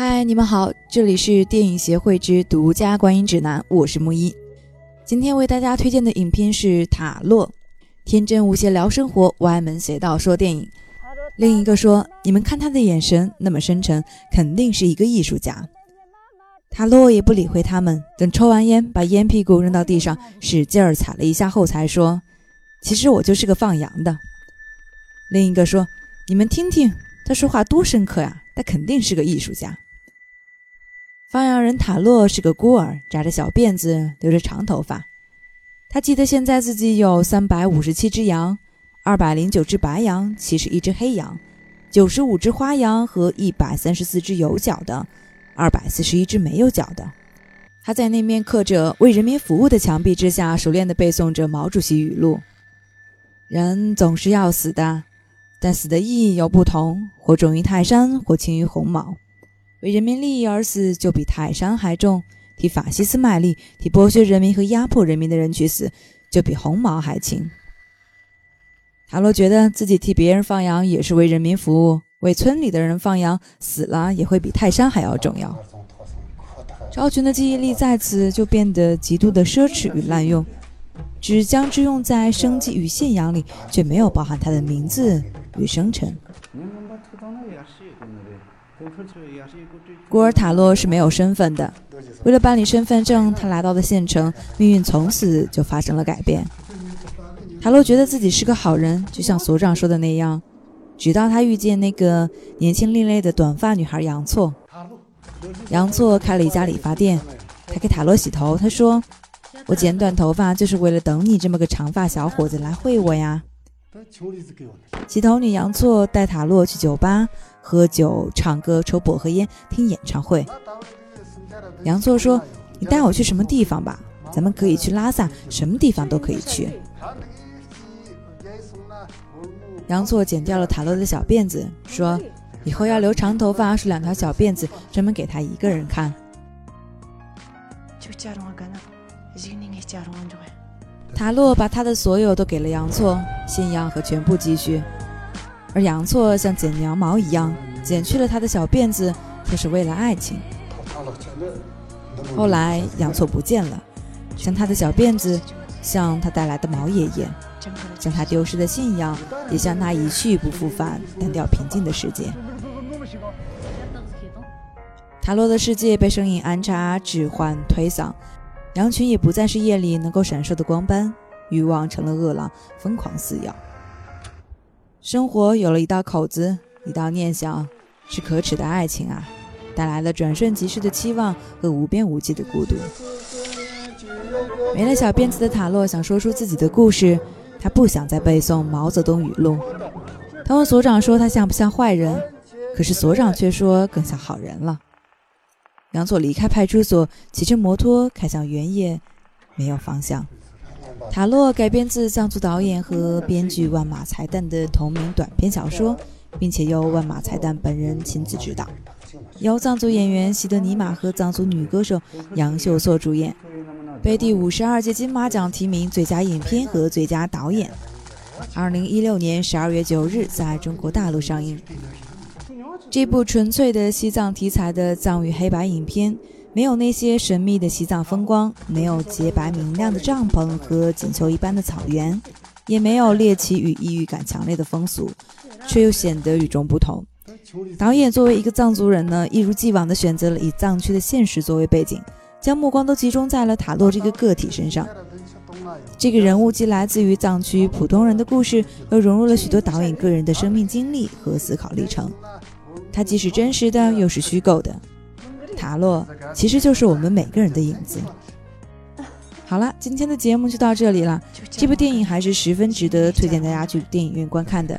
嗨，你们好，这里是电影协会之独家观影指南，我是木一。今天为大家推荐的影片是《塔洛》，天真无邪聊生活，歪门邪道说电影。另一个说，你们看他的眼神那么深沉，肯定是一个艺术家。塔洛也不理会他们，等抽完烟，把烟屁股扔到地上，使劲儿踩了一下后，才说：“其实我就是个放羊的。”另一个说：“你们听听，他说话多深刻呀，他肯定是个艺术家。”放羊人塔洛是个孤儿，扎着小辫子，留着长头发。他记得现在自己有三百五十七只羊，二百零九只白羊，七十一只黑羊，九十五只花羊和一百三十四只有角的，二百四十一只没有角的。他在那面刻着“为人民服务”的墙壁之下，熟练地背诵着毛主席语录：“人总是要死的，但死的意义有不同，或重于泰山，或轻于鸿毛。”为人民利益而死，就比泰山还重；替法西斯卖力，替剥削人民和压迫人民的人去死，就比红毛还轻。塔罗觉得自己替别人放羊也是为人民服务，为村里的人放羊，死了也会比泰山还要重要。超群的记忆力在此就变得极度的奢侈与滥用，只将之用在生计与信仰里，却没有包含他的名字与生辰。古尔塔洛是没有身份的。为了办理身份证，他来到了县城，命运从此就发生了改变。塔洛觉得自己是个好人，就像所长说的那样。直到他遇见那个年轻另类的短发女孩杨错。杨错开了一家理发店，他给塔洛洗头。他说：“我剪短头发就是为了等你这么个长发小伙子来会我呀。”洗头女杨错带塔洛去酒吧。喝酒、唱歌、抽薄荷烟、听演唱会。杨错说：“你带我去什么地方吧？咱们可以去拉萨，什么地方都可以去。”杨错剪掉了塔洛的小辫子，说：“以后要留长头发，梳两条小辫子，专门给他一个人看。”塔洛把他的所有都给了杨错，信仰和全部积蓄。而杨错像剪羊毛一样剪去了他的小辫子，就是为了爱情。后来杨错不见了，像他的小辫子，像他带来的毛爷爷，像他丢失的信仰，也像那一去不复返、单调平静的世界。塔洛的世界被声音安插、置换、推搡，羊群也不再是夜里能够闪烁的光斑，欲望成了恶狼，疯狂撕咬。生活有了一道口子，一道念想，是可耻的爱情啊，带来了转瞬即逝的期望和无边无际的孤独。没了小辫子的塔洛想说出自己的故事，他不想再背诵毛泽东语录。他问所长说他像不像坏人，可是所长却说更像好人了。杨佐离开派出所，骑着摩托开向原野，没有方向。塔洛改编自藏族导演和编剧万马才旦的同名短篇小说，并且由万马才旦本人亲自指导，由藏族演员西德尼玛和藏族女歌手杨秀措主演，被第五十二届金马奖提名最佳影片和最佳导演。二零一六年十二月九日在中国大陆上映。这部纯粹的西藏题材的藏语黑白影片。没有那些神秘的西藏风光，没有洁白明亮的帐篷和锦绣一般的草原，也没有猎奇与异域感强烈的风俗，却又显得与众不同。导演作为一个藏族人呢，一如既往地选择了以藏区的现实作为背景，将目光都集中在了塔洛这个个体身上。这个人物既来自于藏区普通人的故事，又融入了许多导演个人的生命经历和思考历程。它既是真实的，又是虚构的。塔洛其实就是我们每个人的影子。好了，今天的节目就到这里了。这部电影还是十分值得推荐大家去电影院观看的。